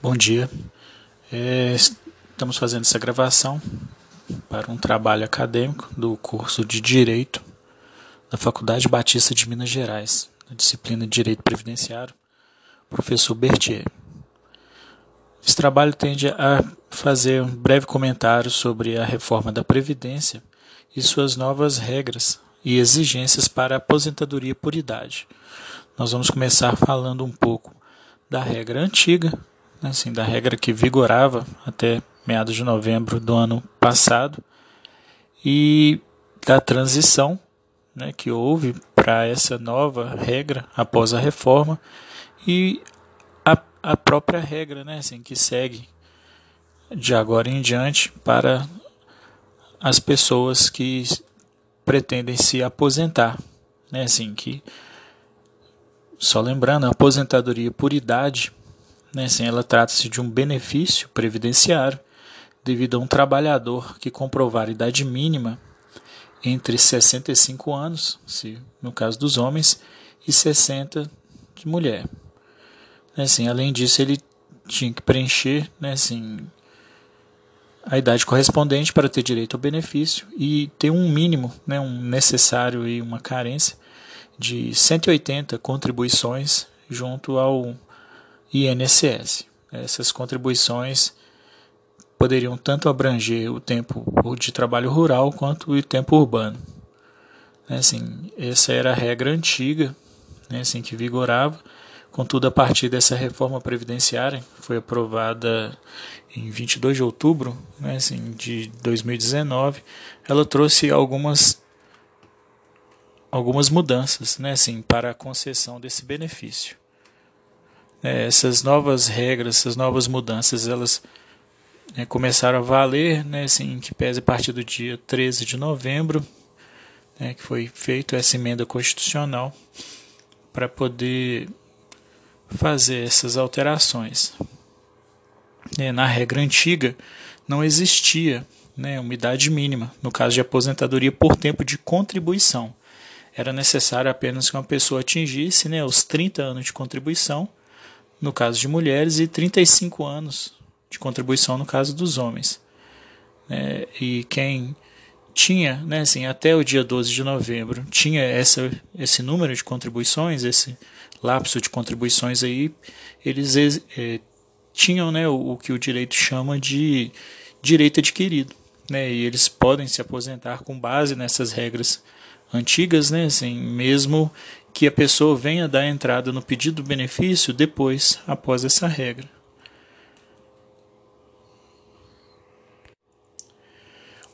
Bom dia. É, estamos fazendo essa gravação para um trabalho acadêmico do curso de Direito da Faculdade Batista de Minas Gerais, na disciplina de Direito Previdenciário, professor Bertier. Esse trabalho tende a fazer um breve comentário sobre a reforma da Previdência e suas novas regras e exigências para a aposentadoria por idade. Nós vamos começar falando um pouco da regra antiga assim, da regra que vigorava até meados de novembro do ano passado e da transição né, que houve para essa nova regra após a reforma e a, a própria regra né, assim, que segue de agora em diante para as pessoas que pretendem se aposentar. Né, assim, que, só lembrando, a aposentadoria por idade né? Assim, ela trata-se de um benefício previdenciário devido a um trabalhador que comprovar idade mínima entre 65 anos, se no caso dos homens, e 60 de mulher. Né? Assim, além disso, ele tinha que preencher né, assim, a idade correspondente para ter direito ao benefício e ter um mínimo, né, um necessário e uma carência de 180 contribuições junto ao INSS. Essas contribuições poderiam tanto abranger o tempo de trabalho rural quanto o tempo urbano. Né, assim, essa era a regra antiga né, assim, que vigorava. Contudo, a partir dessa reforma previdenciária, que foi aprovada em 22 de outubro né, assim, de 2019, ela trouxe algumas, algumas mudanças né, assim, para a concessão desse benefício é, essas novas regras, essas novas mudanças, elas né, começaram a valer, né, assim, que pese a partir do dia 13 de novembro, né, que foi feita essa emenda constitucional para poder fazer essas alterações. É, na regra antiga, não existia né, uma idade mínima, no caso de aposentadoria por tempo de contribuição. Era necessário apenas que uma pessoa atingisse né, os 30 anos de contribuição no caso de mulheres, e 35 anos de contribuição no caso dos homens. É, e quem tinha, né, assim, até o dia 12 de novembro, tinha essa, esse número de contribuições, esse lapso de contribuições aí, eles é, tinham né, o, o, que o direito chama de direito adquirido. Né, e eles podem se aposentar com base nessas regras antigas, né, assim, mesmo que a pessoa venha dar entrada no pedido do benefício depois, após essa regra.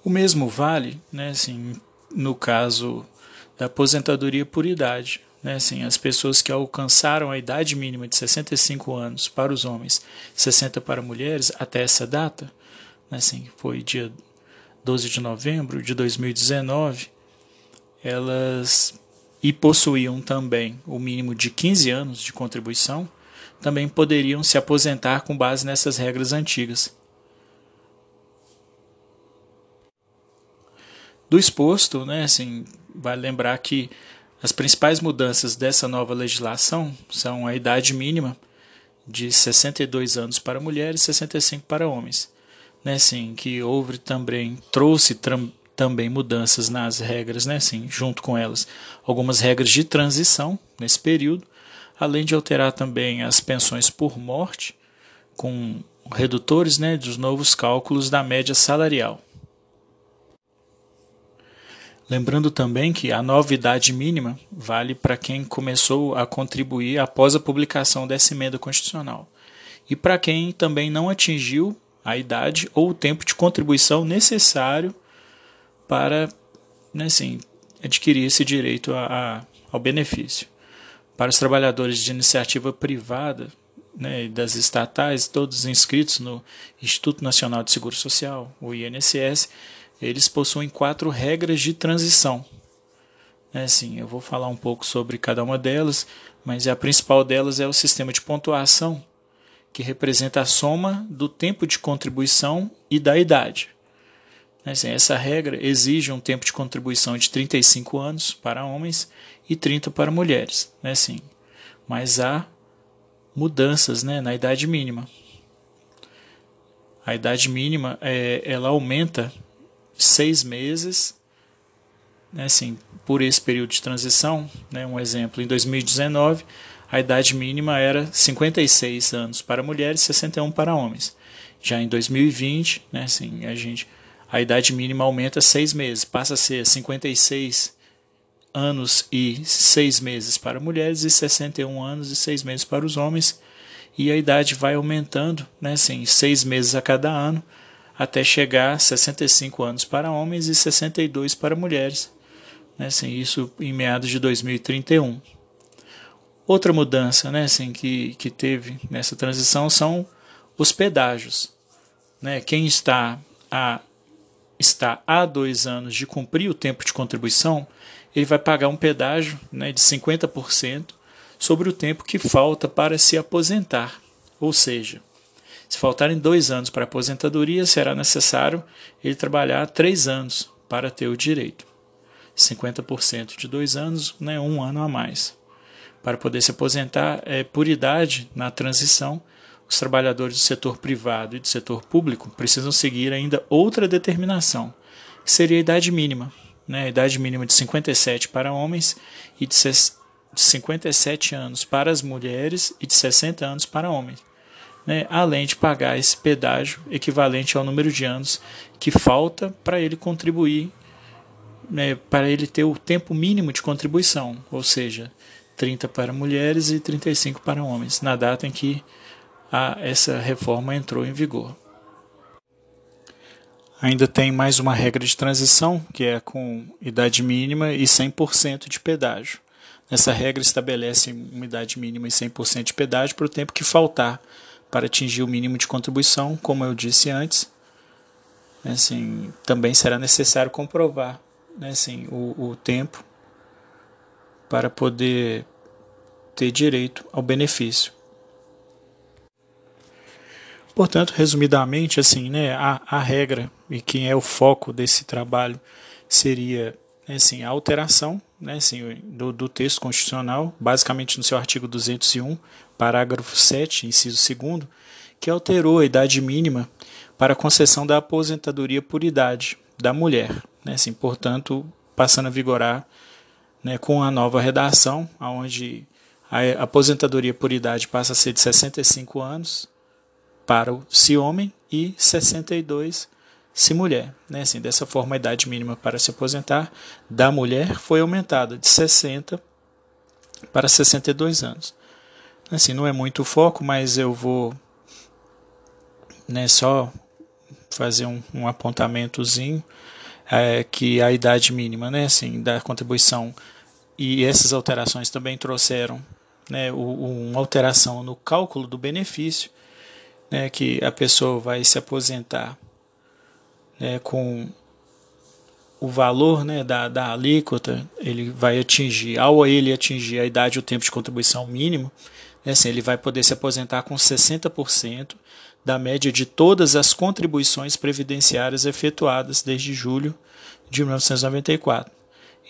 O mesmo vale, né, assim, no caso da aposentadoria por idade. Né, assim, as pessoas que alcançaram a idade mínima de 65 anos para os homens, 60 para mulheres, até essa data, né, assim, foi dia 12 de novembro de 2019, elas e possuíam também o mínimo de 15 anos de contribuição, também poderiam se aposentar com base nessas regras antigas. Do exposto, né, assim, vale lembrar que as principais mudanças dessa nova legislação são a idade mínima de 62 anos para mulheres e 65 para homens. Né, assim, que houve também, trouxe também mudanças nas regras, né, assim, junto com elas, algumas regras de transição nesse período, além de alterar também as pensões por morte, com redutores né, dos novos cálculos da média salarial. Lembrando também que a novidade mínima vale para quem começou a contribuir após a publicação dessa emenda constitucional e para quem também não atingiu a idade ou o tempo de contribuição necessário para né, assim, adquirir esse direito a, a, ao benefício. Para os trabalhadores de iniciativa privada né, das estatais, todos inscritos no Instituto Nacional de Seguro Social, o INSS, eles possuem quatro regras de transição. É assim, eu vou falar um pouco sobre cada uma delas, mas a principal delas é o sistema de pontuação, que representa a soma do tempo de contribuição e da idade. Né, assim, essa regra exige um tempo de contribuição de 35 anos para homens e 30 para mulheres. Né, assim, mas há mudanças né, na idade mínima. a idade mínima é, ela aumenta seis meses, né, assim, por esse período de transição. Né, um exemplo, em 2019, a idade mínima era 56 anos para mulheres e 61 para homens. Já em 2020, né, assim, a, gente, a idade mínima aumenta seis meses, passa a ser 56 anos e seis meses para mulheres e 61 anos e seis meses para os homens e a idade vai aumentando, né, assim, seis meses a cada ano, até chegar a 65 anos para homens e 62 para mulheres. Né, assim, isso em meados de 2031. Outra mudança né, assim, que, que teve nessa transição são os pedágios. Né? Quem está a, está há dois anos de cumprir o tempo de contribuição, ele vai pagar um pedágio né, de 50% sobre o tempo que falta para se aposentar. Ou seja, se faltarem dois anos para a aposentadoria, será necessário ele trabalhar três anos para ter o direito. 50% de dois anos, né, um ano a mais. Para poder se aposentar é, por idade na transição, os trabalhadores do setor privado e do setor público precisam seguir ainda outra determinação, que seria a idade mínima, né, a idade mínima de 57 para homens e de de 57 anos para as mulheres e de 60 anos para homens, né, além de pagar esse pedágio equivalente ao número de anos que falta para ele contribuir, né, para ele ter o tempo mínimo de contribuição, ou seja, 30 para mulheres e 35 para homens, na data em que a, essa reforma entrou em vigor. Ainda tem mais uma regra de transição, que é com idade mínima e 100% de pedágio. Essa regra estabelece uma idade mínima e 100% de pedágio para o tempo que faltar para atingir o mínimo de contribuição, como eu disse antes. Assim, também será necessário comprovar né, assim, o, o tempo para poder ter direito ao benefício. Portanto, resumidamente, assim, né, a, a regra e quem é o foco desse trabalho seria né, assim, a alteração né, assim, do, do, texto constitucional, basicamente no seu artigo 201, parágrafo 7, inciso 2, que alterou a idade mínima para concessão da aposentadoria por idade da mulher. Né, assim, portanto, passando a vigorar né, com a nova redação, onde a aposentadoria por idade passa a ser de 65 anos para o se homem e 62 se mulher. Né? Assim, dessa forma, a idade mínima para se aposentar da mulher foi aumentada de 60 para 62 anos. Assim, não é muito foco, mas eu vou né, só fazer um, um apontamentozinho é, que a idade mínima né, assim, da contribuição e essas alterações também trouxeram né, uma alteração no cálculo do benefício, né, que a pessoa vai se aposentar né, com o valor né, da, da alíquota, ele vai atingir, ao ele atingir a idade e o tempo de contribuição mínimo, né, assim, ele vai poder se aposentar com 60% da média de todas as contribuições previdenciárias efetuadas desde julho de 1994.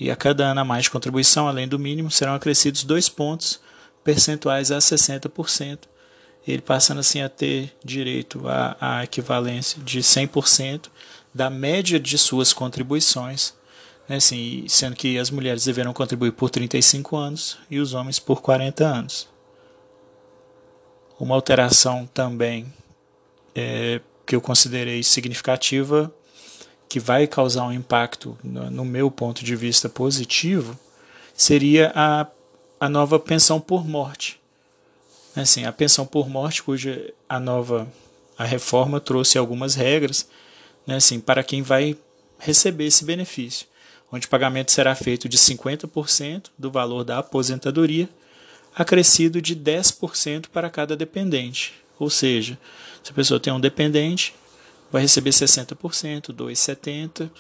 E a cada ano a mais de contribuição, além do mínimo, serão acrescidos dois pontos percentuais a 60%, ele passando assim a ter direito à, à equivalência de 100% da média de suas contribuições, né, assim, sendo que as mulheres deverão contribuir por 35 anos e os homens por 40 anos. Uma alteração também é, que eu considerei significativa, que vai causar um impacto, no, meu ponto de vista positivo, seria a, a nova pensão por morte. Assim, a pensão por morte, cuja a nova a reforma trouxe algumas regras né, assim, para quem vai receber esse benefício, onde o pagamento será feito de 50% do valor da aposentadoria, acrescido de 10% para cada dependente. Ou seja, se a pessoa tem um dependente, vai receber 60%, 2,70%,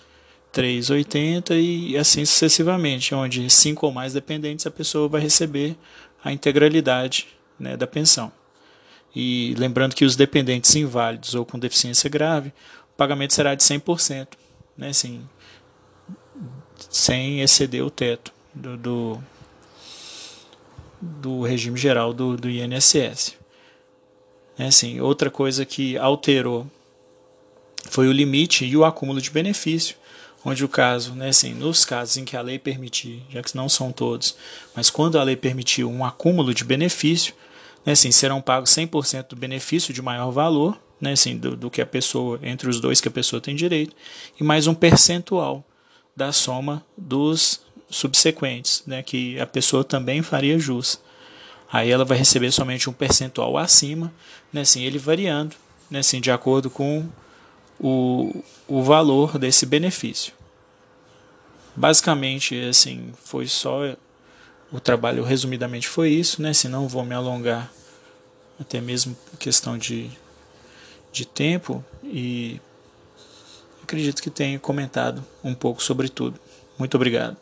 3,80% e assim sucessivamente, onde cinco ou mais dependentes a pessoa vai receber a integralidade né, da pensão. E lembrando que os dependentes inválidos ou com deficiência grave, o pagamento será de 100%, né, assim, sem exceder o teto do, do, do regime geral do, do INSS. É assim, outra coisa que alterou foi o limite e o acúmulo de benefício, onde o caso, né, assim, nos casos em que a lei permitir, já que não são todos, mas quando a lei permitiu um acúmulo de benefício, né, assim, serão pagos 100% do benefício de maior valor, né, assim, do, do que a pessoa, entre os dois que a pessoa tem direito, e mais um percentual da soma dos subsequentes, né, que a pessoa também faria jus. Aí ela vai receber somente um percentual acima, né, assim, ele variando, né, assim, de acordo com o, o valor desse benefício. Basicamente, assim, foi só o trabalho, resumidamente, foi isso, né? Se não vou me alongar, até mesmo questão de, de tempo, e acredito que tenha comentado um pouco sobre tudo. Muito obrigado.